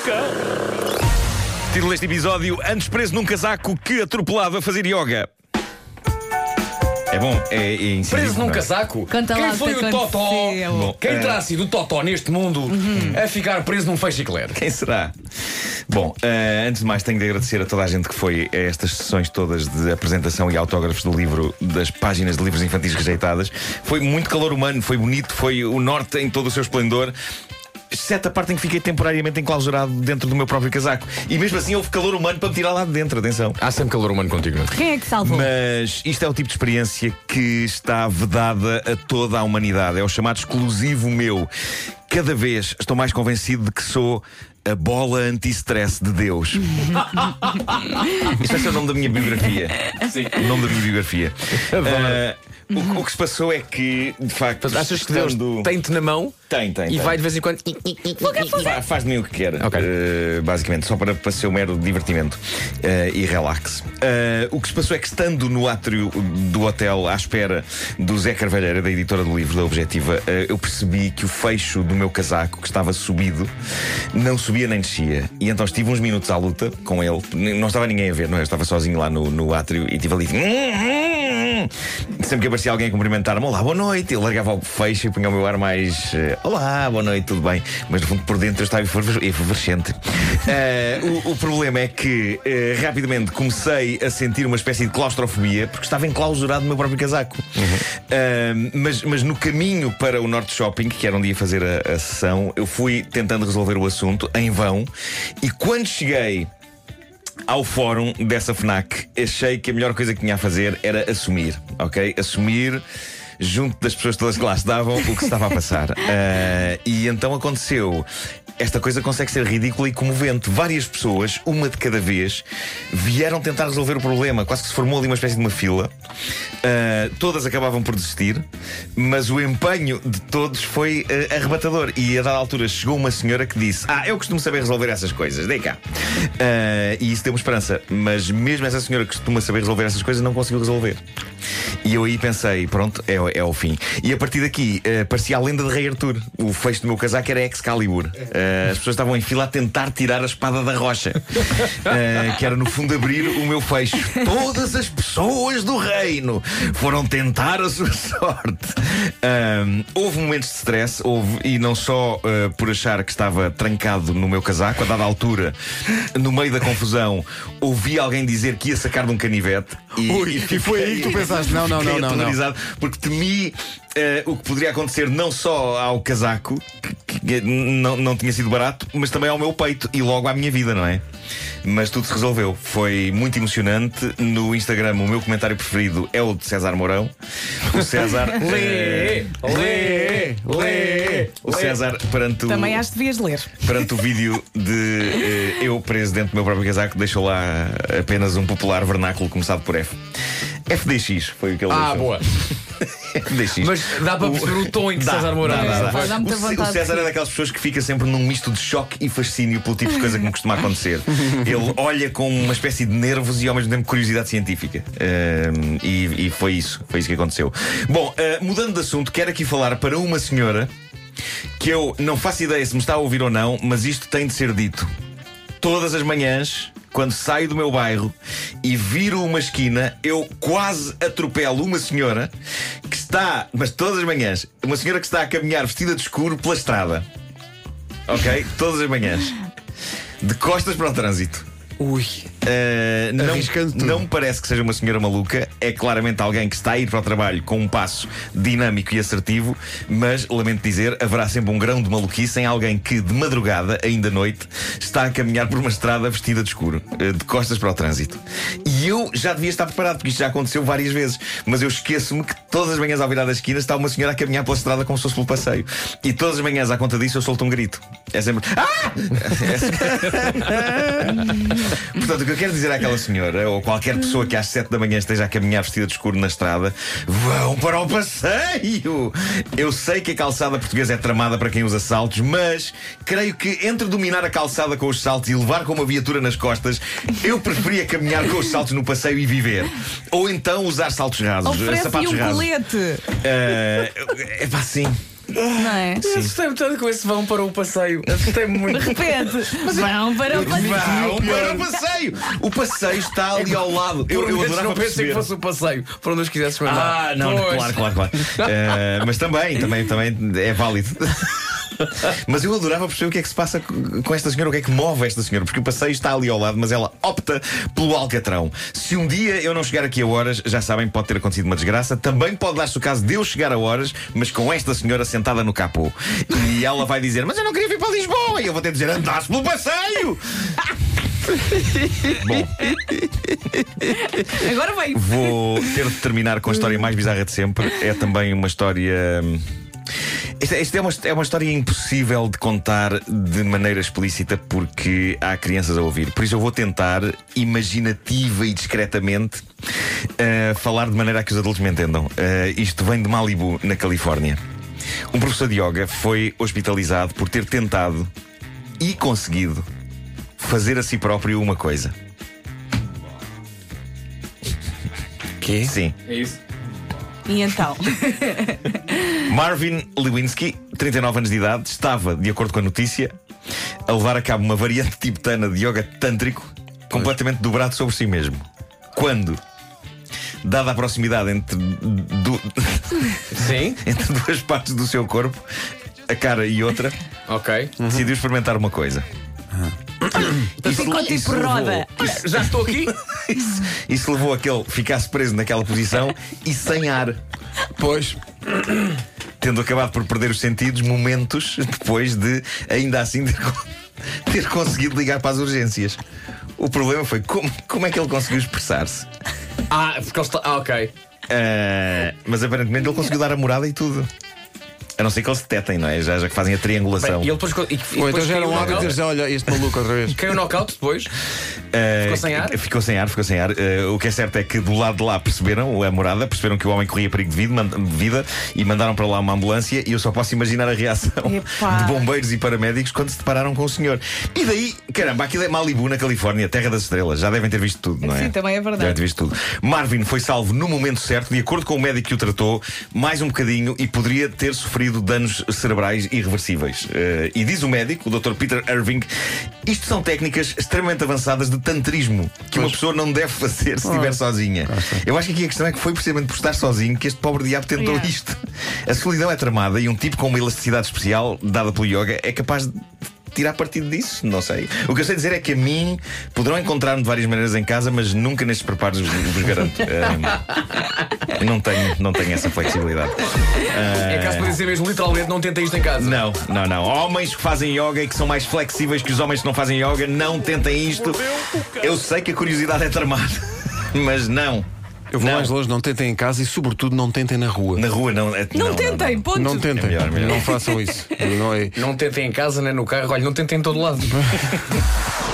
maluca. Título deste episódio: Antes preso num casaco que atropelava a fazer yoga. É bom, é, é incisivo, Preso num não é? casaco? Conta lá Quem o foi que o Totó? Bom, Quem eh, terá sido o Totó neste mundo a ficar preso num feixe-eclair? Quem será? Bom, eh, antes de mais tenho de agradecer a toda a gente que foi a estas sessões todas de apresentação e autógrafos do livro, das páginas de livros infantis rejeitadas. Foi muito calor humano, foi bonito, foi o norte em todo o seu esplendor. Exceto a parte em que fiquei temporariamente enclausurado dentro do meu próprio casaco. E mesmo assim houve calor humano para me tirar lá de dentro, atenção. Há sempre calor humano contigo, não é? Quem é que salvou? Mas isto é o tipo de experiência que está vedada a toda a humanidade. É o chamado exclusivo meu. Cada vez estou mais convencido de que sou a bola anti-stress de Deus. Isto vai ser o nome da minha biografia. Sim. O nome da minha biografia. Ah, o, o que se passou é que, de facto, Achas que Deus estando- tem-te na mão tem, tem, e tem. vai de vez em quando. Fa- Faz de mim o que quer, Ok. eh, basicamente, só para, para ser um mero divertimento eh, e relax. Eh, o que se passou é que, estando no átrio do hotel à espera do Zé Carvalheira, da editora do livro da Objetiva, eu percebi que o fecho do meu casaco, que estava subido, não subia nem descia. E então estive uns minutos à luta com ele. Não estava ninguém a ver, não é? Eu estava sozinho lá no, no átrio e estive ali. Sempre que aparecia alguém a cumprimentar-me, olá, boa noite. Eu largava o fecho e punha o meu ar mais. eh, olá, boa noite, tudo bem. Mas no fundo, por dentro, eu estava eferves- efervescente. Eh, o, o problema é que eh, rapidamente comecei a sentir uma espécie de claustrofobia porque estava enclausurado no meu próprio casaco. Eh, mas, mas no caminho para o Norte Shopping, que era onde ia fazer a, a sessão, eu fui tentando resolver o assunto em vão. E quando cheguei ao fórum dessa FNAC, achei que a melhor coisa que tinha a fazer era assumir, ok? Assumir junto das pessoas todas que lá estavam o que se estava a passar. Ah, e então aconteceu. Esta coisa consegue ser ridícula e comovente. Várias pessoas, uma de cada vez, vieram tentar resolver o problema. Quase que se formou ali uma espécie de uma fila. Ah, todas acabavam por desistir, mas o empenho de todos foi ah, arrebatador. E a dada altura chegou uma senhora que disse: Ah, eu costumo saber resolver essas coisas, dei cá. E isso deu-me esperança. Mas mesmo essa senhora que costuma saber resolver essas coisas não conseguiu resolver. E eu aí pensei, pronto, é, é o fim. E a partir daqui eh, parecia a lenda de Rei Arthur. O fecho do meu casaco era Excalibur. Eh, as pessoas estavam em fila a tentar tirar a espada da rocha, Eh, que era no fundo abrir o meu fecho. Todas as pessoas do reino foram tentar a sua sorte. Houve momentos de stress, houve, e não só eh, por achar que estava trancado no meu casaco, a dada altura, no meio da confusão, ouvi alguém dizer que ia sacar de um canivete. E, Ui, e foi aí que tu pensaste, não, não, não, não, não. porque temi eh, o que poderia acontecer não só ao casaco, que, que não, não tinha sido barato, mas também ao meu peito e logo à minha vida, não é? Mas tudo se resolveu. Foi muito emocionante. No Instagram, o meu comentário preferido é o de César Mourão. O César. Lê, lê, lê. O César, perante o, Também acho que devias ler. perante o vídeo de eh, eu preso dentro do meu próprio casaco, deixou lá apenas um popular vernáculo começado por F. FDX foi o que ele Ah, deixou. boa. FDX. Mas dá para perceber o tom em que Dá, César Mourão dá, dá, dá. Dá muita O Ce- vontade O César é daquelas pessoas que fica sempre num misto de choque e fascínio pelo tipo de coisa que me costuma acontecer. Ele olha com uma espécie de nervos e ao mesmo tempo curiosidade científica. Ahm, e, e foi isso, foi isso que aconteceu. Bom, ah, mudando de assunto, quero aqui falar para uma senhora que eu não faço ideia se me está a ouvir ou não, mas isto tem de ser dito. Todas as manhãs, quando saio do meu bairro e viro uma esquina, eu quase atropelo uma senhora que está, mas todas as manhãs, uma senhora que está a caminhar vestida de escuro pela estrada. Ok? Todas as manhãs. De costas para o trânsito. Ui. Uh, não, não me parece que seja uma senhora maluca, é claramente alguém que está a ir para o trabalho com um passo dinâmico e assertivo, mas lamento dizer, haverá sempre um grão de maluquice em alguém que, de madrugada, ainda à noite, está a caminhar por uma estrada vestida de escuro, uh, de costas para o trânsito. E eu já devia estar preparado, porque isto já aconteceu várias vezes, mas eu esqueço-me que todas as manhãs ao virar da esquina está uma senhora a caminhar pela estrada como se fosse pelo passeio. E todas as manhãs, à conta disso, eu solto um grito. É sempre. Ah! Portanto, o que eu quero dizer àquela senhora, ou qualquer pessoa que às 7 da manhã esteja a caminhar vestida de escuro na estrada, vão para o passeio! Eu sei que a calçada portuguesa é tramada para quem usa saltos, mas creio que entre dominar a calçada com os saltos e levar com uma viatura nas costas, eu preferia caminhar com os saltos no passeio e viver. Ou então usar saltos rasos, Oferece-lhe sapatos um rasos. colete. é pá, sim. Não é? Assustei-me tanto com esse vão para o passeio. Assustei-me muito. Repete. Vão para o passeio. Vão para o passeio! O passeio está ali ao lado. Eu, eu adorava não pensei que perceber. fosse o passeio para onde os quisesses mandar. Ah, não, não, Pois. claro, claro, claro. Eh, mas também, também, também é válido. Mas eu adorava perceber o que é que se passa com esta senhora, o que é que move esta senhora, porque o passeio está ali ao lado, mas ela opta pelo Alcatrão. Se um dia eu não chegar aqui a horas, já sabem, pode ter acontecido uma desgraça. Também pode dar-se o caso de eu chegar a horas, mas com esta senhora sentada no capô. E ela vai dizer: Mas eu não queria vir para Lisboa. E eu vou ter de dizer: Andaste pelo passeio! Bom, Agora vem. Vou ter de terminar com a história mais bizarra de sempre. É também uma história. Hum, Esta, esta é, uma, é uma história impossível de contar de maneira explícita porque há crianças a ouvir. Por isso eu vou tentar, imaginativa e discretamente, uh, falar de maneira a que os adultos me entendam. Uh, isto vem de Malibu, na Califórnia. Um professor de yoga foi hospitalizado por ter tentado e conseguido fazer a si próprio uma coisa. Quê? Sim. É isso. E então? Marvin Lewinsky, 39 anos de idade, estava, de acordo com a notícia, a levar a cabo uma variante tibetana de yoga tântrico completamente dobrado sobre si mesmo. Quando, dada a proximidade entre, du- Sim. entre duas partes do seu corpo, a cara e outra, Ok. decidiu experimentar uma coisa. Isso- Ficou isso tipo levou- roda. isso- Já estou aqui? Isso, isso levou a que ele ficasse preso naquela posição e sem ar. Pois. Tendo acabado por perder os sentidos momentos depois de, ainda assim, ter, ter conseguido ligar para as urgências. O problema foi como, como é que ele conseguiu expressar-se. Ah, porque ele está. Ah, ok. Ah, mas aparentemente ele conseguiu dar a morada e tudo. A não ser que eles detetem, não é? Já, já que fazem a triangulação. Bem, e ele depois. E, e Ou depois então já era um hábito knockout? dizer, olha, este maluco outra vez. Caiu no knockout depois. Ah, Ficou sem ar? Ficou sem ar, ficou sem ar. Ah, o que é certo é que do lado de lá perceberam a morada, perceberam que o homem corria perigo de vida, de vida e mandaram para lá uma ambulância. E eu só posso imaginar a reação Epá. de bombeiros e paramédicos quando se depararam com o senhor. E daí, caramba, aquilo é Malibu, na Califórnia, terra das estrelas. Já devem ter visto tudo, não é? Sim, também é verdade. Devem ter visto tudo. Marvin foi salvo no momento certo, de acordo com o médico que o tratou, mais um bocadinho e poderia ter sofrido danos cerebrais irreversíveis. Eh, e diz o médico, o Dr. Peter Irving, isto são técnicas extremamente avançadas de tantrismo que uma pessoa não deve fazer se estiver sozinha. Eu acho que aqui a questão é que foi precisamente por estar sozinho que este pobre diabo tentou Yeah. isto. A solidão é tramada e um tipo com uma elasticidade especial dada pelo yoga é capaz de tirar partido disso, não sei. O que eu sei dizer é que a mim poderão encontrar-me de várias maneiras em casa, mas nunca nestes preparos vos, garanto. Ahm, não, tenho, não tenho essa flexibilidade. É caso para dizer mesmo, literalmente, não tentem isto em casa. Não, não, não. Homens que fazem yoga e que são mais flexíveis que os homens que não fazem yoga, não tentem isto. Eu sei que a curiosidade é tramada, mas não. Eu vou Não. mais longe, não tentem em casa e, sobretudo, não tentem na rua. Na rua não. é- Não, não, tentem, não. ponto. Não tentem. É melhor, melhor. Não façam isso. Não é. Não tentem em casa nem no carro. Olha, não tentem em todo lado.